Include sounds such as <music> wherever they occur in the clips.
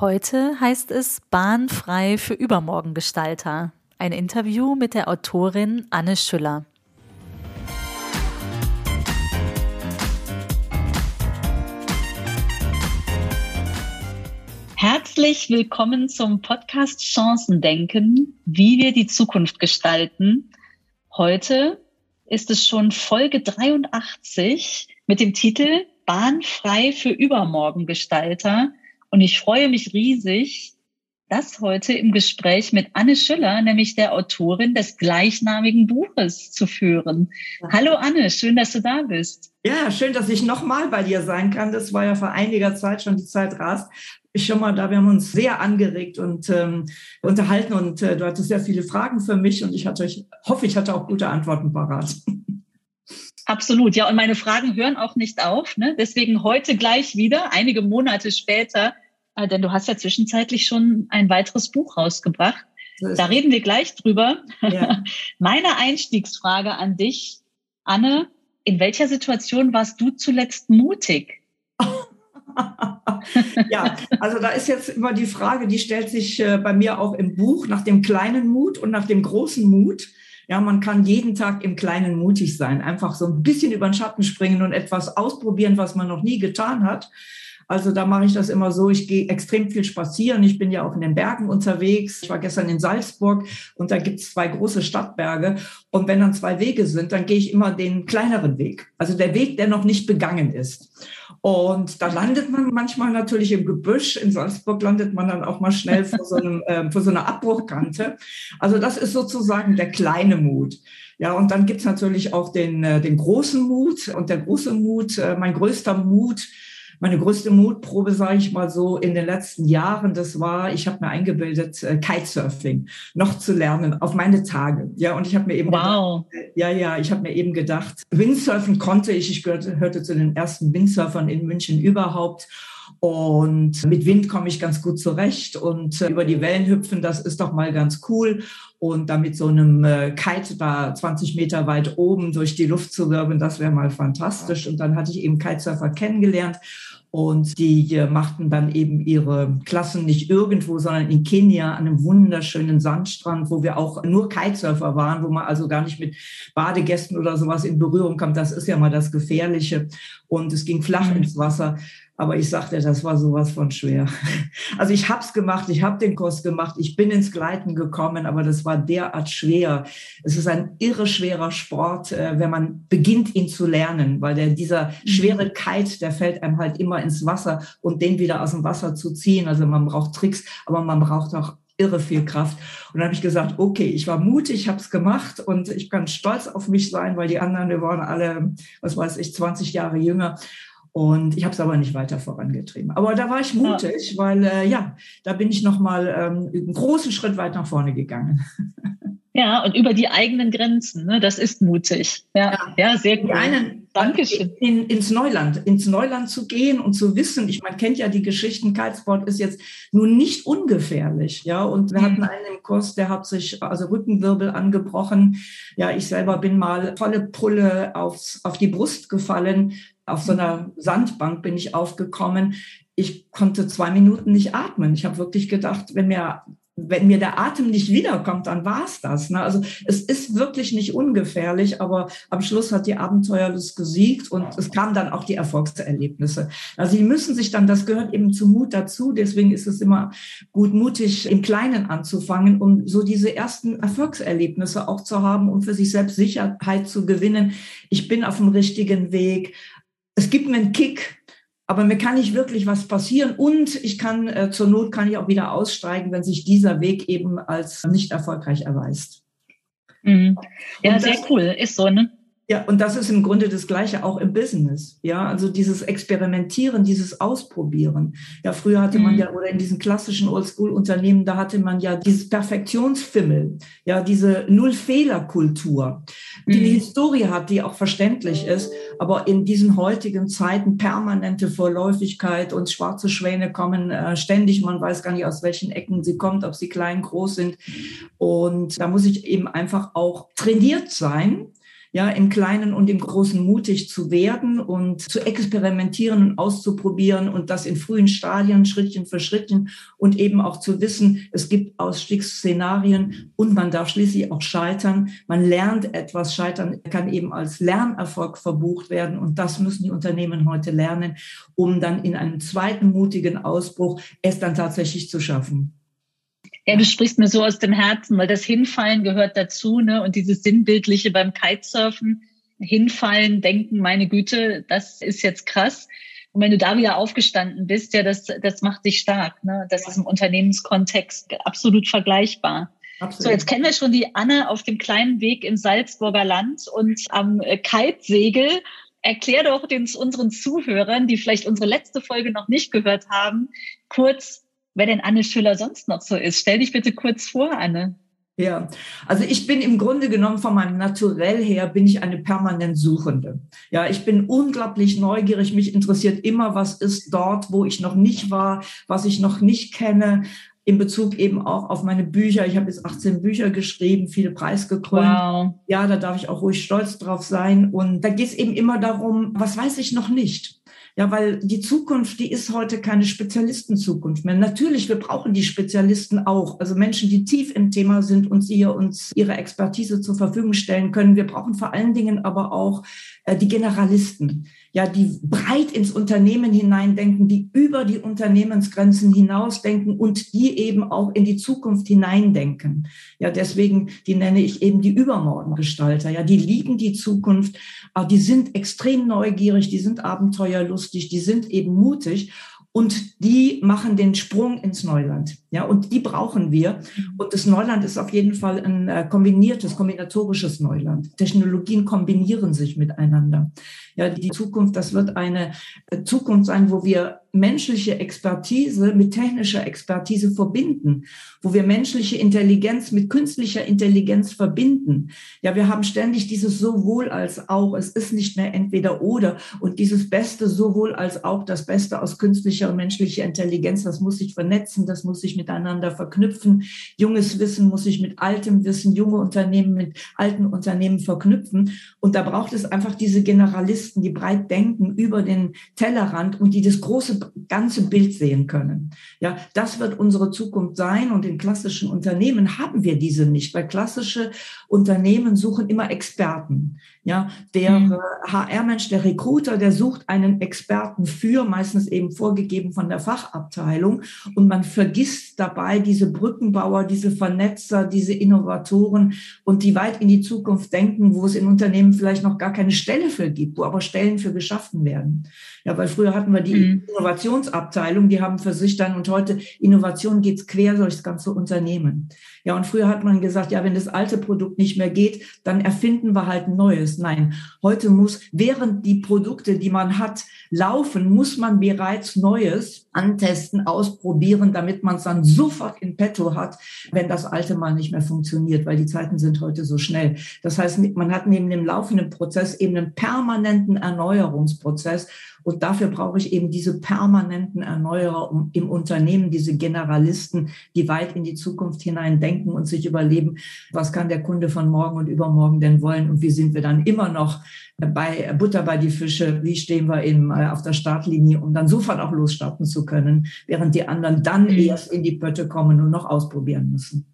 Heute heißt es Bahnfrei für Übermorgengestalter. Ein Interview mit der Autorin Anne Schüller. Herzlich willkommen zum Podcast Chancen denken, wie wir die Zukunft gestalten. Heute ist es schon Folge 83 mit dem Titel Bahnfrei für Übermorgengestalter. Und ich freue mich riesig, das heute im Gespräch mit Anne Schüller, nämlich der Autorin des gleichnamigen Buches, zu führen. Hallo Anne, schön, dass du da bist. Ja, schön, dass ich nochmal bei dir sein kann. Das war ja vor einiger Zeit schon, die Zeit rast. Ich schon mal da, wir haben uns sehr angeregt und ähm, unterhalten und äh, du hattest sehr viele Fragen für mich und ich hatte, ich hoffe, ich hatte auch gute Antworten parat. Absolut, ja. Und meine Fragen hören auch nicht auf. Ne? Deswegen heute gleich wieder, einige Monate später, denn du hast ja zwischenzeitlich schon ein weiteres Buch rausgebracht. Da reden wir gleich drüber. Ja. <laughs> Meine Einstiegsfrage an dich, Anne, in welcher Situation warst du zuletzt mutig? <laughs> ja, also da ist jetzt immer die Frage, die stellt sich äh, bei mir auch im Buch nach dem kleinen Mut und nach dem großen Mut. Ja, man kann jeden Tag im Kleinen mutig sein, einfach so ein bisschen über den Schatten springen und etwas ausprobieren, was man noch nie getan hat. Also da mache ich das immer so, ich gehe extrem viel spazieren. Ich bin ja auch in den Bergen unterwegs. Ich war gestern in Salzburg und da gibt es zwei große Stadtberge. Und wenn dann zwei Wege sind, dann gehe ich immer den kleineren Weg. Also der Weg, der noch nicht begangen ist. Und da landet man manchmal natürlich im Gebüsch. In Salzburg landet man dann auch mal schnell vor so, einem, <laughs> äh, vor so einer Abbruchkante. Also das ist sozusagen der kleine Mut. Ja, und dann gibt's natürlich auch den, äh, den großen Mut. Und der große Mut, äh, mein größter Mut, meine größte Mutprobe, sage ich mal so, in den letzten Jahren, das war, ich habe mir eingebildet, äh, Kitesurfing noch zu lernen auf meine Tage. Ja, und ich habe mir eben wow. gedacht, äh, ja, ja, ich habe mir eben gedacht, Windsurfen konnte ich. Ich gehörte, hörte zu den ersten Windsurfern in München überhaupt. Und mit Wind komme ich ganz gut zurecht und äh, über die Wellen hüpfen, das ist doch mal ganz cool. Und da mit so einem äh, Kite da 20 Meter weit oben durch die Luft zu wirbeln, das wäre mal fantastisch. Und dann hatte ich eben Kitesurfer kennengelernt und die äh, machten dann eben ihre Klassen nicht irgendwo, sondern in Kenia an einem wunderschönen Sandstrand, wo wir auch nur Kitesurfer waren, wo man also gar nicht mit Badegästen oder sowas in Berührung kam. Das ist ja mal das Gefährliche. Und es ging flach mhm. ins Wasser. Aber ich sagte, das war sowas von schwer. <laughs> Also ich habe es gemacht, ich habe den Kurs gemacht, ich bin ins Gleiten gekommen, aber das war derart schwer. Es ist ein irre schwerer Sport, äh, wenn man beginnt, ihn zu lernen, weil der, dieser mhm. schwere Kite, der fällt einem halt immer ins Wasser und den wieder aus dem Wasser zu ziehen. Also man braucht Tricks, aber man braucht auch irre viel Kraft. Und dann habe ich gesagt, okay, ich war mutig, habe es gemacht und ich kann stolz auf mich sein, weil die anderen, wir waren alle, was weiß ich, 20 Jahre jünger. Und ich habe es aber nicht weiter vorangetrieben. Aber da war ich mutig, weil äh, ja, da bin ich nochmal ähm, einen großen Schritt weit nach vorne gegangen. Ja, und über die eigenen Grenzen, ne? das ist mutig. Ja, ja, ja sehr gut. Einen, Dankeschön. In, ins Neuland, ins Neuland zu gehen und zu wissen, ich man kennt ja die Geschichten, Kitesport ist jetzt nun nicht ungefährlich, ja. Und wir mhm. hatten einen im Kurs, der hat sich also Rückenwirbel angebrochen. Ja, ich selber bin mal volle Pulle aufs, auf die Brust gefallen. Auf so einer Sandbank bin ich aufgekommen. Ich konnte zwei Minuten nicht atmen. Ich habe wirklich gedacht, wenn mir wenn mir der Atem nicht wiederkommt, dann war's das. Ne? Also es ist wirklich nicht ungefährlich, aber am Schluss hat die Abenteuerlust gesiegt und es kamen dann auch die Erfolgserlebnisse. Also sie müssen sich dann, das gehört eben zum Mut dazu, deswegen ist es immer gut, mutig im Kleinen anzufangen, um so diese ersten Erfolgserlebnisse auch zu haben und für sich selbst Sicherheit zu gewinnen. Ich bin auf dem richtigen Weg. Es gibt mir einen Kick, aber mir kann nicht wirklich was passieren und ich kann äh, zur Not kann ich auch wieder aussteigen, wenn sich dieser Weg eben als nicht erfolgreich erweist. Mhm. Ja, das, sehr cool, ist so, ne? Ja, und das ist im Grunde das Gleiche auch im Business. Ja, also dieses Experimentieren, dieses Ausprobieren. Ja, früher hatte man mhm. ja, oder in diesen klassischen Oldschool-Unternehmen, da hatte man ja dieses Perfektionsfimmel, ja, diese Null-Fehler-Kultur, die mhm. eine Historie hat, die auch verständlich ist, aber in diesen heutigen Zeiten permanente Vorläufigkeit und schwarze Schwäne kommen äh, ständig, man weiß gar nicht, aus welchen Ecken sie kommt, ob sie klein, groß sind. Und da muss ich eben einfach auch trainiert sein, ja, im Kleinen und im Großen mutig zu werden und zu experimentieren und auszuprobieren und das in frühen Stadien, Schrittchen für Schrittchen und eben auch zu wissen, es gibt Ausstiegsszenarien und man darf schließlich auch scheitern. Man lernt etwas. Scheitern kann eben als Lernerfolg verbucht werden und das müssen die Unternehmen heute lernen, um dann in einem zweiten mutigen Ausbruch es dann tatsächlich zu schaffen. Ja, du sprichst mir so aus dem Herzen, weil das Hinfallen gehört dazu, ne? Und dieses Sinnbildliche beim Kitesurfen, hinfallen, denken, meine Güte, das ist jetzt krass. Und wenn du da wieder aufgestanden bist, ja, das, das macht dich stark. Ne? Das ist im Unternehmenskontext absolut vergleichbar. Absolut. So, jetzt kennen wir schon die Anne auf dem kleinen Weg im Salzburger Land und am äh, Kitesegel. Erklär doch den, unseren Zuhörern, die vielleicht unsere letzte Folge noch nicht gehört haben, kurz, wer denn Anne Schüller sonst noch so ist. Stell dich bitte kurz vor, Anne. Ja, also ich bin im Grunde genommen von meinem Naturell her, bin ich eine permanent Suchende. Ja, ich bin unglaublich neugierig. Mich interessiert immer, was ist dort, wo ich noch nicht war, was ich noch nicht kenne. In Bezug eben auch auf meine Bücher. Ich habe jetzt 18 Bücher geschrieben, viele preisgekrönt. Wow. Ja, da darf ich auch ruhig stolz drauf sein. Und da geht es eben immer darum, was weiß ich noch nicht? Ja, weil die Zukunft, die ist heute keine Spezialistenzukunft mehr. Natürlich, wir brauchen die Spezialisten auch, also Menschen, die tief im Thema sind und sie uns ihre Expertise zur Verfügung stellen können. Wir brauchen vor allen Dingen aber auch äh, die Generalisten, ja, die breit ins Unternehmen hineindenken, die über die Unternehmensgrenzen hinausdenken und die eben auch in die Zukunft hineindenken. Ja, deswegen, die nenne ich eben die Übermorgengestalter. Ja, die lieben die Zukunft, aber die sind extrem neugierig, die sind abenteuerlustig, die sind eben mutig und die machen den Sprung ins Neuland. Ja, und die brauchen wir. Und das Neuland ist auf jeden Fall ein äh, kombiniertes, kombinatorisches Neuland. Technologien kombinieren sich miteinander. Ja, die Zukunft, das wird eine äh, Zukunft sein, wo wir menschliche Expertise mit technischer Expertise verbinden, wo wir menschliche Intelligenz mit künstlicher Intelligenz verbinden. Ja, wir haben ständig dieses sowohl als auch. Es ist nicht mehr entweder oder. Und dieses Beste sowohl als auch, das Beste aus künstlicher und menschlicher Intelligenz, das muss sich vernetzen, das muss sich miteinander verknüpfen. Junges Wissen muss sich mit altem Wissen, junge Unternehmen mit alten Unternehmen verknüpfen. Und da braucht es einfach diese Generalisten, die breit denken über den Tellerrand und die das große ganze Bild sehen können. Ja, das wird unsere Zukunft sein. Und in klassischen Unternehmen haben wir diese nicht, weil klassische Unternehmen suchen immer Experten. Ja, der mhm. HR-Mensch, der Recruiter, der sucht einen Experten für, meistens eben vorgegeben von der Fachabteilung. Und man vergisst dabei diese Brückenbauer, diese Vernetzer, diese Innovatoren und die weit in die Zukunft denken, wo es in Unternehmen vielleicht noch gar keine Stelle für gibt, wo aber Stellen für geschaffen werden. Ja, weil früher hatten wir die mhm. Innovationsabteilung, die haben für sich dann und heute Innovation geht's quer durchs ganze Unternehmen. Ja, und früher hat man gesagt, ja, wenn das alte Produkt nicht mehr geht, dann erfinden wir halt ein neues. Nein, heute muss, während die Produkte, die man hat, laufen, muss man bereits Neues antesten, ausprobieren, damit man es dann sofort in petto hat, wenn das alte mal nicht mehr funktioniert, weil die Zeiten sind heute so schnell. Das heißt, man hat neben dem laufenden Prozess eben einen permanenten Erneuerungsprozess und dafür brauche ich eben diese permanenten Erneuerer im Unternehmen, diese Generalisten, die weit in die Zukunft hinein denken und sich überleben, was kann der Kunde von morgen und übermorgen denn wollen und wie sind wir dann immer noch bei Butter bei die Fische, wie stehen wir eben äh, auf der Startlinie, um dann sofort auch losstarten zu können, während die anderen dann mhm. erst in die Pötte kommen und noch ausprobieren müssen.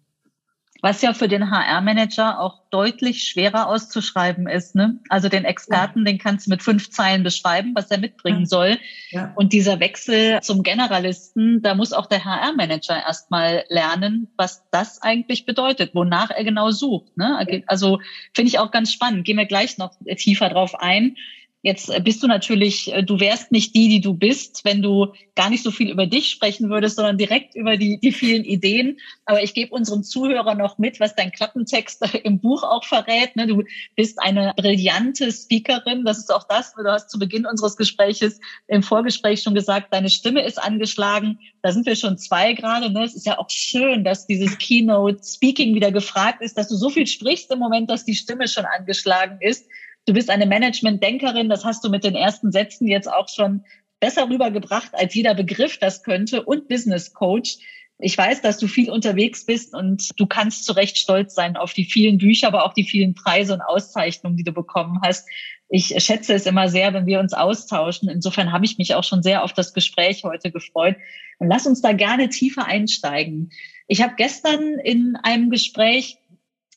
Was ja für den HR-Manager auch deutlich schwerer auszuschreiben ist. Ne? Also den Experten, ja. den kannst du mit fünf Zeilen beschreiben, was er mitbringen ja. soll. Ja. Und dieser Wechsel zum Generalisten, da muss auch der HR-Manager erstmal lernen, was das eigentlich bedeutet, wonach er genau sucht. Ne? Also finde ich auch ganz spannend. Gehen wir gleich noch tiefer drauf ein. Jetzt äh, bist du natürlich, äh, du wärst nicht die, die du bist, wenn du gar nicht so viel über dich sprechen würdest, sondern direkt über die, die vielen Ideen. Aber ich gebe unseren Zuhörern noch mit, was dein Klappentext <laughs> im Buch auch verrät. Ne? Du bist eine brillante Speakerin. Das ist auch das, du hast zu Beginn unseres Gespräches im Vorgespräch schon gesagt, deine Stimme ist angeschlagen. Da sind wir schon zwei gerade. Ne? Es ist ja auch schön, dass dieses Keynote Speaking wieder gefragt ist, dass du so viel sprichst im Moment, dass die Stimme schon angeschlagen ist. Du bist eine Management-Denkerin, das hast du mit den ersten Sätzen jetzt auch schon besser rübergebracht, als jeder Begriff das könnte und Business Coach. Ich weiß, dass du viel unterwegs bist und du kannst zu Recht stolz sein auf die vielen Bücher, aber auch die vielen Preise und Auszeichnungen, die du bekommen hast. Ich schätze es immer sehr, wenn wir uns austauschen. Insofern habe ich mich auch schon sehr auf das Gespräch heute gefreut. Und lass uns da gerne tiefer einsteigen. Ich habe gestern in einem Gespräch,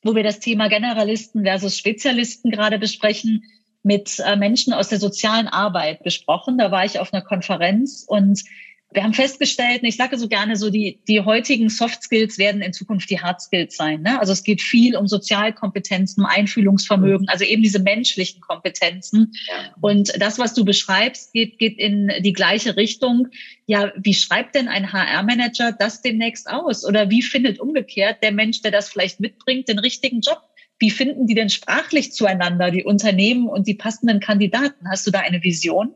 wo wir das Thema Generalisten versus Spezialisten gerade besprechen, mit äh, Menschen aus der sozialen Arbeit besprochen. Da war ich auf einer Konferenz und wir haben festgestellt, ich sage so gerne so, die, die heutigen Soft Skills werden in Zukunft die Hard Skills sein. Ne? Also es geht viel um Sozialkompetenzen, um Einfühlungsvermögen, also eben diese menschlichen Kompetenzen. Und das, was du beschreibst, geht, geht in die gleiche Richtung. Ja, wie schreibt denn ein HR-Manager das demnächst aus? Oder wie findet umgekehrt der Mensch, der das vielleicht mitbringt, den richtigen Job? Wie finden die denn sprachlich zueinander, die Unternehmen und die passenden Kandidaten? Hast du da eine Vision?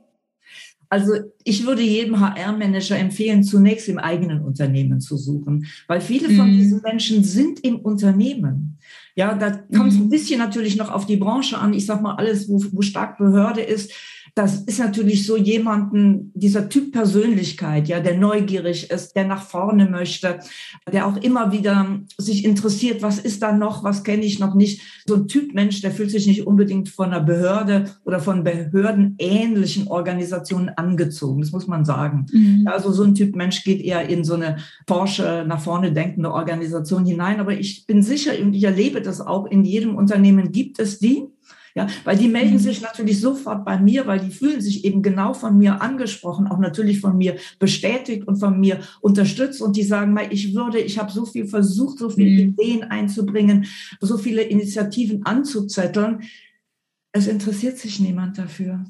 Also ich würde jedem HR-Manager empfehlen, zunächst im eigenen Unternehmen zu suchen, weil viele von mhm. diesen Menschen sind im Unternehmen. Ja, da kommt es mhm. ein bisschen natürlich noch auf die Branche an. Ich sag mal, alles, wo, wo stark Behörde ist, das ist natürlich so jemanden, dieser Typ Persönlichkeit, ja, der neugierig ist, der nach vorne möchte, der auch immer wieder sich interessiert, was ist da noch, was kenne ich noch nicht. So ein Typ Mensch, der fühlt sich nicht unbedingt von einer Behörde oder von behördenähnlichen Organisationen angezogen, das muss man sagen. Mhm. Also so ein Typ Mensch geht eher in so eine Porsche nach vorne denkende Organisation hinein. Aber ich bin sicher und ich erlebe das auch, in jedem Unternehmen gibt es die, ja, weil die melden mhm. sich natürlich sofort bei mir, weil die fühlen sich eben genau von mir angesprochen, auch natürlich von mir bestätigt und von mir unterstützt und die sagen, ich würde, ich habe so viel versucht, so viele mhm. Ideen einzubringen, so viele Initiativen anzuzetteln. Es interessiert sich niemand dafür.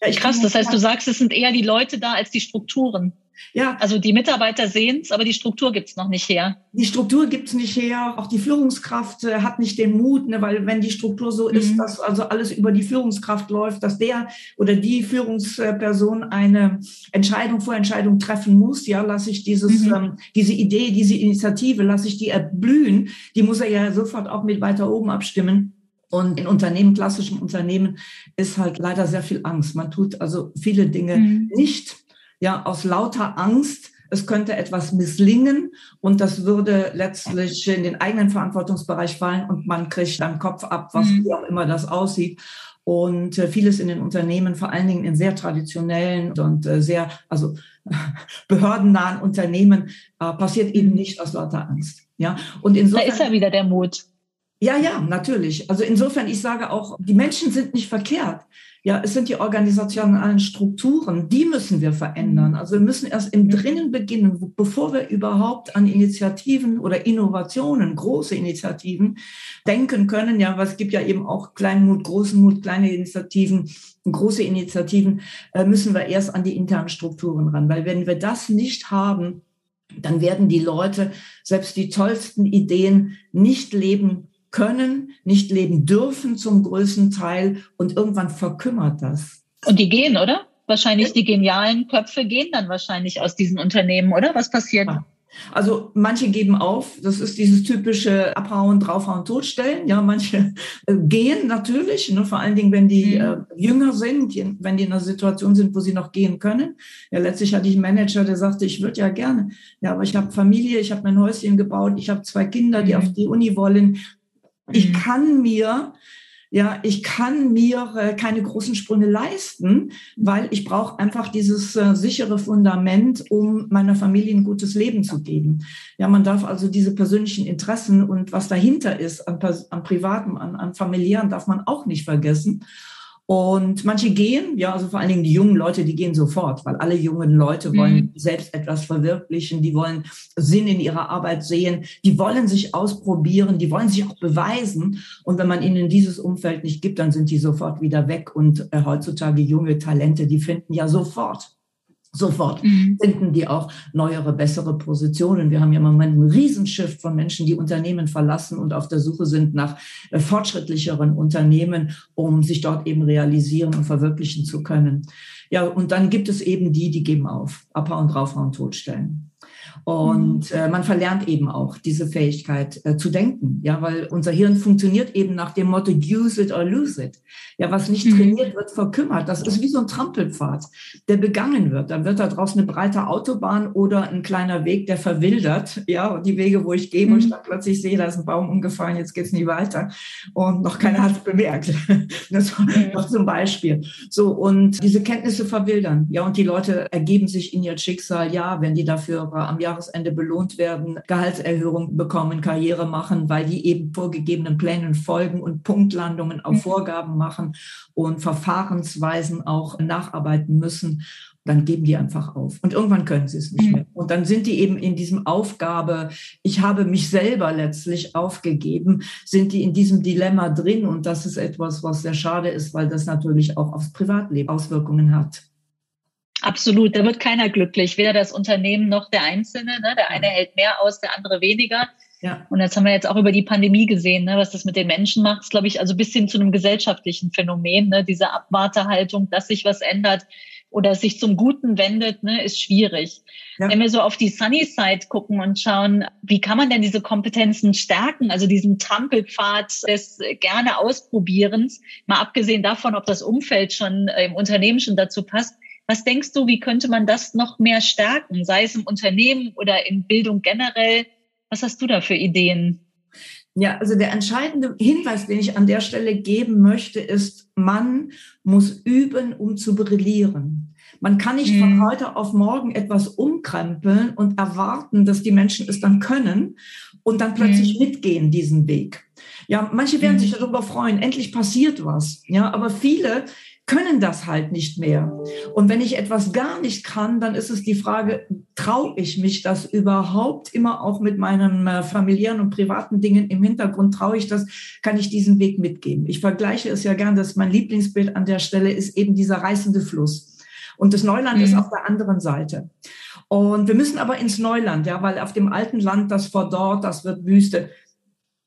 Ja, ich Krass, das heißt, du sagst, es sind eher die Leute da als die Strukturen. Ja. Also die Mitarbeiter sehen es, aber die Struktur gibt es noch nicht her. Die Struktur gibt es nicht her. Auch die Führungskraft äh, hat nicht den Mut, ne, weil wenn die Struktur so mhm. ist, dass also alles über die Führungskraft läuft, dass der oder die Führungsperson eine Entscheidung vor Entscheidung treffen muss, ja, lasse ich dieses, mhm. ähm, diese Idee, diese Initiative, lasse ich die erblühen, die muss er ja sofort auch mit weiter oben abstimmen. Und in Unternehmen, klassischen Unternehmen, ist halt leider sehr viel Angst. Man tut also viele Dinge mhm. nicht ja, aus lauter Angst, es könnte etwas misslingen und das würde letztlich in den eigenen Verantwortungsbereich fallen und man kriegt dann Kopf ab, was mhm. wie auch immer das aussieht. Und äh, vieles in den Unternehmen, vor allen Dingen in sehr traditionellen und äh, sehr, also <laughs> behördennahen Unternehmen, äh, passiert eben mhm. nicht aus lauter Angst. Ja, und insofern. Da ist ja wieder der Mut. Ja, ja, natürlich. Also insofern, ich sage auch, die Menschen sind nicht verkehrt. Ja, es sind die organisationalen Strukturen, die müssen wir verändern. Mhm. Also wir müssen erst im Drinnen beginnen, bevor wir überhaupt an Initiativen oder Innovationen, große Initiativen denken können. Ja, was gibt ja eben auch Kleinmut, großen Mut, kleine Initiativen, große Initiativen, äh, müssen wir erst an die internen Strukturen ran. Weil wenn wir das nicht haben, dann werden die Leute selbst die tollsten Ideen nicht leben können, nicht leben dürfen zum größten Teil und irgendwann verkümmert das. Und die gehen, oder? Wahrscheinlich die genialen Köpfe gehen dann wahrscheinlich aus diesen Unternehmen, oder? Was passiert? Ja. Also manche geben auf, das ist dieses typische Abhauen, draufhauen, totstellen. Ja, manche äh, gehen natürlich, ne, vor allen Dingen, wenn die mhm. äh, jünger sind, wenn die in einer Situation sind, wo sie noch gehen können. Ja, letztlich hatte ich einen Manager, der sagte, ich würde ja gerne, ja, aber ich habe Familie, ich habe mein Häuschen gebaut, ich habe zwei Kinder, die mhm. auf die Uni wollen. Ich mhm. kann mir ja, ich kann mir äh, keine großen Sprünge leisten, weil ich brauche einfach dieses äh, sichere Fundament, um meiner Familie ein gutes Leben zu geben. Ja, man darf also diese persönlichen Interessen und was dahinter ist an, an privaten, an, an familiären, darf man auch nicht vergessen. Und manche gehen, ja, also vor allen Dingen die jungen Leute, die gehen sofort, weil alle jungen Leute wollen mhm. selbst etwas verwirklichen, die wollen Sinn in ihrer Arbeit sehen, die wollen sich ausprobieren, die wollen sich auch beweisen. Und wenn man ihnen dieses Umfeld nicht gibt, dann sind die sofort wieder weg. Und äh, heutzutage junge Talente, die finden ja sofort Sofort mhm. finden die auch neuere, bessere Positionen. Wir haben ja im Moment einen Riesenschiff von Menschen, die Unternehmen verlassen und auf der Suche sind nach äh, fortschrittlicheren Unternehmen, um sich dort eben realisieren und verwirklichen zu können. Ja, und dann gibt es eben die, die geben auf, abhauen, draufhauen, totstellen. Und mhm. äh, man verlernt eben auch diese Fähigkeit äh, zu denken, ja, weil unser Hirn funktioniert eben nach dem Motto use it or lose it. Ja, was nicht mhm. trainiert wird, verkümmert. Das ist wie so ein Trampelpfad, der begangen wird. Dann wird da draußen eine breite Autobahn oder ein kleiner Weg, der verwildert. Ja, die Wege, wo ich gehe, wo ich mhm. dann plötzlich sehe, da ist ein Baum umgefallen, jetzt geht's nie weiter. Und noch keiner hat es bemerkt. <laughs> Das war noch zum Beispiel. So, und diese Kenntnisse verwildern. Ja, und die Leute ergeben sich in ihr Schicksal, ja, wenn die dafür am Jahr Jahresende belohnt werden, Gehaltserhöhung bekommen, Karriere machen, weil die eben vorgegebenen Plänen folgen und Punktlandungen auf mhm. Vorgaben machen und Verfahrensweisen auch nacharbeiten müssen dann geben die einfach auf. Und irgendwann können sie es nicht mhm. mehr. Und dann sind die eben in diesem Aufgabe, ich habe mich selber letztlich aufgegeben, sind die in diesem Dilemma drin. Und das ist etwas, was sehr schade ist, weil das natürlich auch aufs Privatleben Auswirkungen hat. Absolut, da wird keiner glücklich, weder das Unternehmen noch der Einzelne. Ne? Der eine hält mehr aus, der andere weniger. Ja. Und das haben wir jetzt auch über die Pandemie gesehen, ne? was das mit den Menschen macht, ist, glaube ich, also bis hin zu einem gesellschaftlichen Phänomen. Ne? Diese Abwartehaltung, dass sich was ändert oder sich zum Guten wendet, ne, ist schwierig. Ja. Wenn wir so auf die Sunny Side gucken und schauen, wie kann man denn diese Kompetenzen stärken, also diesen Trampelpfad des gerne Ausprobierens, mal abgesehen davon, ob das Umfeld schon äh, im Unternehmen schon dazu passt, was denkst du, wie könnte man das noch mehr stärken, sei es im Unternehmen oder in Bildung generell? Was hast du da für Ideen? Ja, also der entscheidende Hinweis, den ich an der Stelle geben möchte, ist, man muss üben, um zu brillieren. Man kann nicht von mhm. heute auf morgen etwas umkrempeln und erwarten, dass die Menschen es dann können und dann plötzlich mhm. mitgehen diesen Weg. Ja, manche werden mhm. sich darüber freuen, endlich passiert was. Ja, aber viele können das halt nicht mehr. Und wenn ich etwas gar nicht kann, dann ist es die Frage, traue ich mich das überhaupt immer auch mit meinen äh, familiären und privaten Dingen im Hintergrund, traue ich das, kann ich diesen Weg mitgeben. Ich vergleiche es ja gern, dass mein Lieblingsbild an der Stelle ist eben dieser reißende Fluss. Und das Neuland mhm. ist auf der anderen Seite. Und wir müssen aber ins Neuland, ja, weil auf dem alten Land, das vor dort, das wird Wüste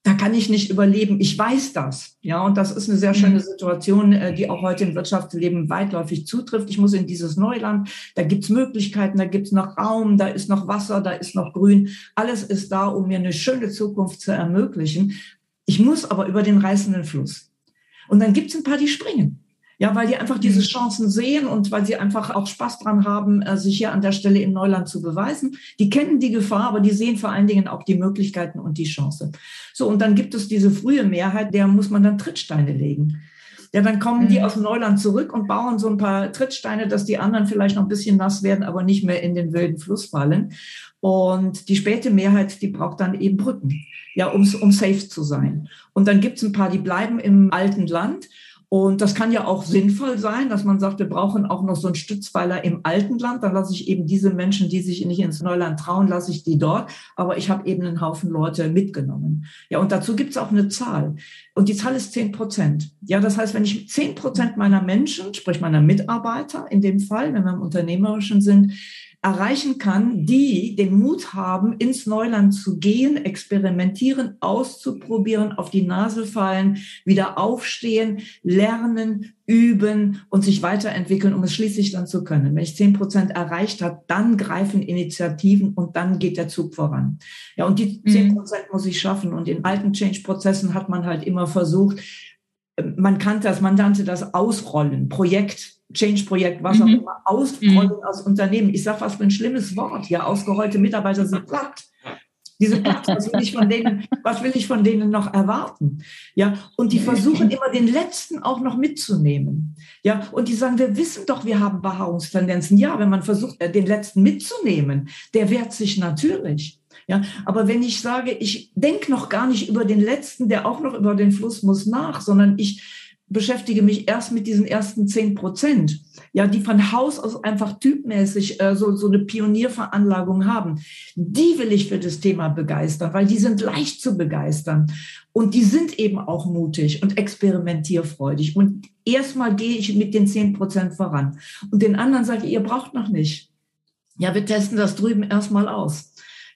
da kann ich nicht überleben. Ich weiß das. Ja, und das ist eine sehr schöne mhm. Situation, äh, die auch heute im Wirtschaftsleben weitläufig zutrifft. Ich muss in dieses Neuland, da gibt's Möglichkeiten, da gibt's noch Raum, da ist noch Wasser, da ist noch Grün. Alles ist da, um mir eine schöne Zukunft zu ermöglichen. Ich muss aber über den reißenden Fluss. Und dann gibt's ein paar, die springen. Ja, weil die einfach diese mhm. Chancen sehen und weil sie einfach auch Spaß dran haben, äh, sich hier an der Stelle in Neuland zu beweisen. Die kennen die Gefahr, aber die sehen vor allen Dingen auch die Möglichkeiten und die Chance. So, und dann gibt es diese frühe Mehrheit, der muss man dann Trittsteine legen. Ja, dann kommen die mhm. aus Neuland zurück und bauen so ein paar Trittsteine, dass die anderen vielleicht noch ein bisschen nass werden, aber nicht mehr in den wilden Fluss fallen. Und die späte Mehrheit, die braucht dann eben Brücken, ja, um, um safe zu sein. Und dann gibt es ein paar, die bleiben im alten Land und das kann ja auch sinnvoll sein, dass man sagt, wir brauchen auch noch so einen Stützpfeiler im alten Land. Dann lasse ich eben diese Menschen, die sich nicht ins Neuland trauen, lasse ich die dort. Aber ich habe eben einen Haufen Leute mitgenommen. Ja, und dazu gibt es auch eine Zahl. Und die Zahl ist zehn Prozent. Ja, das heißt, wenn ich zehn Prozent meiner Menschen, sprich meiner Mitarbeiter in dem Fall, wenn wir im Unternehmerischen sind, erreichen kann, die den Mut haben, ins Neuland zu gehen, experimentieren, auszuprobieren, auf die Nase fallen, wieder aufstehen, lernen, üben und sich weiterentwickeln, um es schließlich dann zu können. Wenn ich zehn Prozent erreicht habe, dann greifen Initiativen und dann geht der Zug voran. Ja, und die mhm. zehn Prozent muss ich schaffen. Und in alten Change-Prozessen hat man halt immer versucht, man kannte das, man nannte das Ausrollen, Projekt Change-Projekt, was mhm. auch immer, ausrollen mhm. aus Unternehmen. Ich sage, was für ein schlimmes Wort. Ja, ausgerollte Mitarbeiter sind platt. Diese Platz, was will ich von denen, was will ich von denen noch erwarten? Ja, und die versuchen immer den letzten auch noch mitzunehmen. Ja, und die sagen, wir wissen doch, wir haben Beharrungstendenzen. Ja, wenn man versucht, äh, den letzten mitzunehmen, der wehrt sich natürlich. Ja, aber wenn ich sage, ich denke noch gar nicht über den letzten, der auch noch über den Fluss muss nach, sondern ich beschäftige mich erst mit diesen ersten zehn Prozent, ja, die von Haus aus einfach typmäßig äh, so, so eine Pionierveranlagung haben. Die will ich für das Thema begeistern, weil die sind leicht zu begeistern. Und die sind eben auch mutig und experimentierfreudig. Und erstmal gehe ich mit den zehn Prozent voran. Und den anderen sage ich, ihr braucht noch nicht. Ja, wir testen das drüben erstmal aus.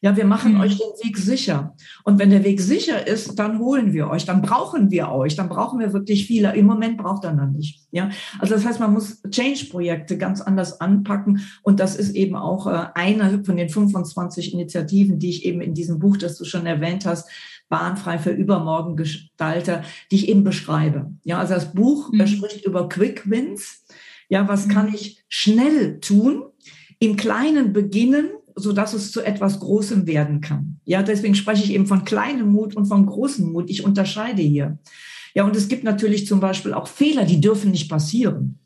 Ja, wir machen mhm. euch den Weg sicher. Und wenn der Weg sicher ist, dann holen wir euch, dann brauchen wir euch, dann brauchen wir wirklich viele. Im Moment braucht er noch nicht. Ja, also das heißt, man muss Change-Projekte ganz anders anpacken. Und das ist eben auch äh, eine von den 25 Initiativen, die ich eben in diesem Buch, das du schon erwähnt hast, bahnfrei für übermorgen Gestalter, die ich eben beschreibe. Ja, also das Buch mhm. spricht über Quick Wins. Ja, was mhm. kann ich schnell tun? Im Kleinen beginnen, so dass es zu etwas Großem werden kann. Ja, deswegen spreche ich eben von kleinem Mut und von großem Mut. Ich unterscheide hier. Ja, und es gibt natürlich zum Beispiel auch Fehler, die dürfen nicht passieren.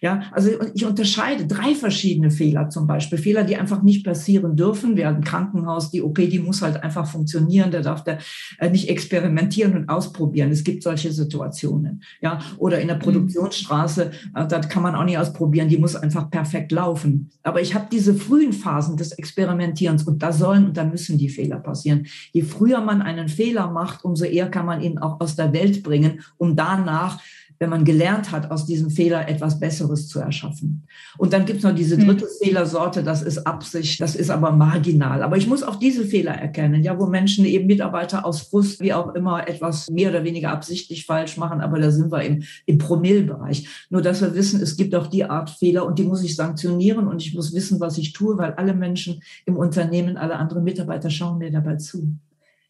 Ja, also ich unterscheide drei verschiedene Fehler zum Beispiel. Fehler, die einfach nicht passieren dürfen. Wir haben ein Krankenhaus, die OP, die muss halt einfach funktionieren. Da darf der äh, nicht experimentieren und ausprobieren. Es gibt solche Situationen. Ja, oder in der mhm. Produktionsstraße, äh, da kann man auch nicht ausprobieren. Die muss einfach perfekt laufen. Aber ich habe diese frühen Phasen des Experimentierens und da sollen und da müssen die Fehler passieren. Je früher man einen Fehler macht, umso eher kann man ihn auch aus der Welt bringen, um danach wenn man gelernt hat, aus diesem Fehler etwas Besseres zu erschaffen. Und dann gibt es noch diese hm. dritte mhm. Fehlersorte, das ist Absicht, das ist aber marginal. Aber ich muss auch diese Fehler erkennen, ja, wo Menschen eben Mitarbeiter aus Frust, wie auch immer, etwas mehr oder weniger absichtlich falsch machen, aber da sind wir im, im Promillbereich. Nur, dass wir wissen, es gibt auch die Art Fehler und die muss ich sanktionieren und ich muss wissen, was ich tue, weil alle Menschen im Unternehmen, alle anderen Mitarbeiter schauen mir dabei zu.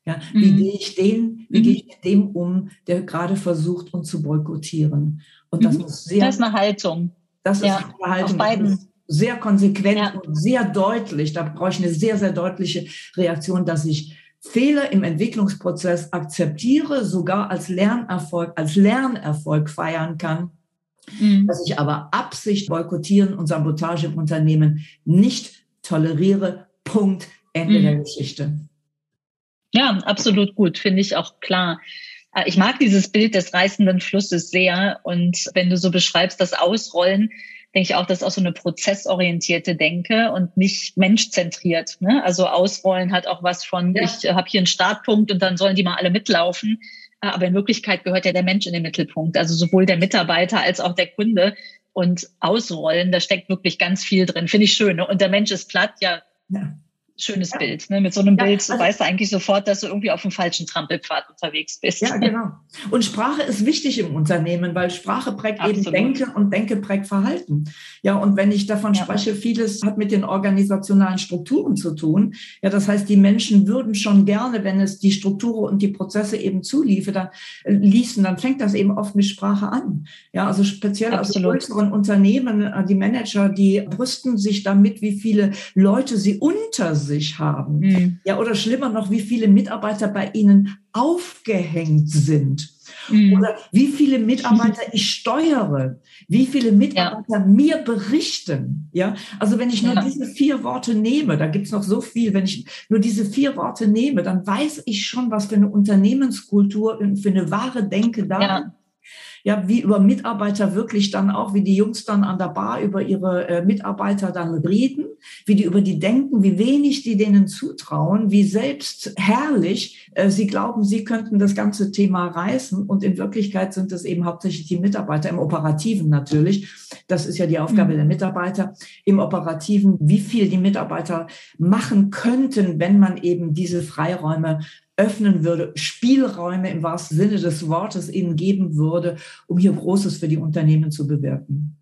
Ja, wie mhm. gehe ich den, wie mhm. gehe ich mit dem um, der gerade versucht, uns zu boykottieren? Und das mhm. muss sehr. Das ist eine Haltung. Das ja, ist eine Haltung. Auf beiden. Sehr konsequent ja. und sehr deutlich. Da brauche ich eine sehr, sehr deutliche Reaktion, dass ich Fehler im Entwicklungsprozess akzeptiere, sogar als Lernerfolg, als Lernerfolg feiern kann. Mhm. Dass ich aber Absicht, Boykottieren und Sabotage im Unternehmen nicht toleriere. Punkt. Ende mhm. der Geschichte. Ja, absolut gut, finde ich auch klar. Äh, ich mag dieses Bild des reißenden Flusses sehr. Und wenn du so beschreibst, das Ausrollen, denke ich auch, das ist auch so eine prozessorientierte Denke und nicht menschzentriert. Ne? Also Ausrollen hat auch was von, ja. ich habe hier einen Startpunkt und dann sollen die mal alle mitlaufen. Äh, aber in Wirklichkeit gehört ja der Mensch in den Mittelpunkt. Also sowohl der Mitarbeiter als auch der Kunde. Und Ausrollen, da steckt wirklich ganz viel drin. Finde ich schön. Ne? Und der Mensch ist platt, ja. ja schönes ja. Bild. Ne? Mit so einem ja, Bild also, weißt du eigentlich sofort, dass du irgendwie auf dem falschen Trampelpfad unterwegs bist. Ja, genau. Und Sprache ist wichtig im Unternehmen, weil Sprache prägt Absolut. eben Denke und Denke prägt Verhalten. Ja, und wenn ich davon ja. spreche, vieles hat mit den organisationalen Strukturen zu tun. Ja, das heißt, die Menschen würden schon gerne, wenn es die Strukturen und die Prozesse eben zuliefe, dann äh, ließen, dann fängt das eben oft mit Sprache an. Ja, also speziell aus größeren Unternehmen, äh, die Manager, die brüsten sich damit, wie viele Leute sie unter sich haben. Mhm. Ja, oder schlimmer noch, wie viele Mitarbeiter bei Ihnen aufgehängt sind. Mhm. Oder wie viele Mitarbeiter <laughs> ich steuere, wie viele Mitarbeiter ja. mir berichten. Ja, also wenn ich nur ja. diese vier Worte nehme, da gibt's noch so viel, wenn ich nur diese vier Worte nehme, dann weiß ich schon, was für eine Unternehmenskultur und für eine wahre Denke da ja ja, wie über Mitarbeiter wirklich dann auch, wie die Jungs dann an der Bar über ihre äh, Mitarbeiter dann reden, wie die über die denken, wie wenig die denen zutrauen, wie selbst herrlich äh, sie glauben, sie könnten das ganze Thema reißen und in Wirklichkeit sind es eben hauptsächlich die Mitarbeiter im Operativen natürlich. Das ist ja die Aufgabe mhm. der Mitarbeiter im Operativen, wie viel die Mitarbeiter machen könnten, wenn man eben diese Freiräume öffnen würde, Spielräume im wahrsten Sinne des Wortes ihnen geben würde, um hier Großes für die Unternehmen zu bewirken.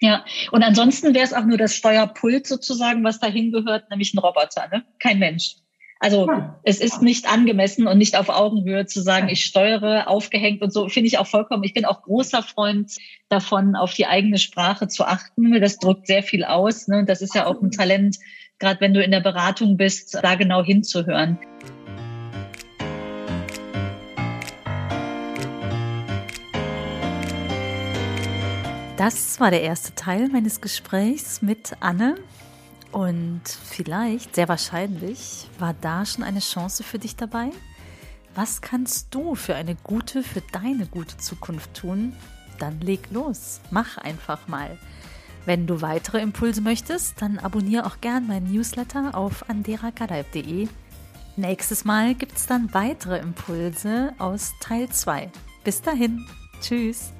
Ja, und ansonsten wäre es auch nur das Steuerpult sozusagen, was dahin gehört, nämlich ein Roboter, ne? kein Mensch. Also ja. es ist nicht angemessen und nicht auf Augenhöhe zu sagen, ich steuere aufgehängt und so, finde ich auch vollkommen. Ich bin auch großer Freund davon, auf die eigene Sprache zu achten. Das drückt sehr viel aus. Ne? Das ist ja auch ein Talent, gerade wenn du in der Beratung bist, da genau hinzuhören. Das war der erste Teil meines Gesprächs mit Anne. Und vielleicht, sehr wahrscheinlich, war da schon eine Chance für dich dabei. Was kannst du für eine gute, für deine gute Zukunft tun? Dann leg los, mach einfach mal. Wenn du weitere Impulse möchtest, dann abonniere auch gern meinen Newsletter auf anderakadaib.de. Nächstes Mal gibt es dann weitere Impulse aus Teil 2. Bis dahin, tschüss.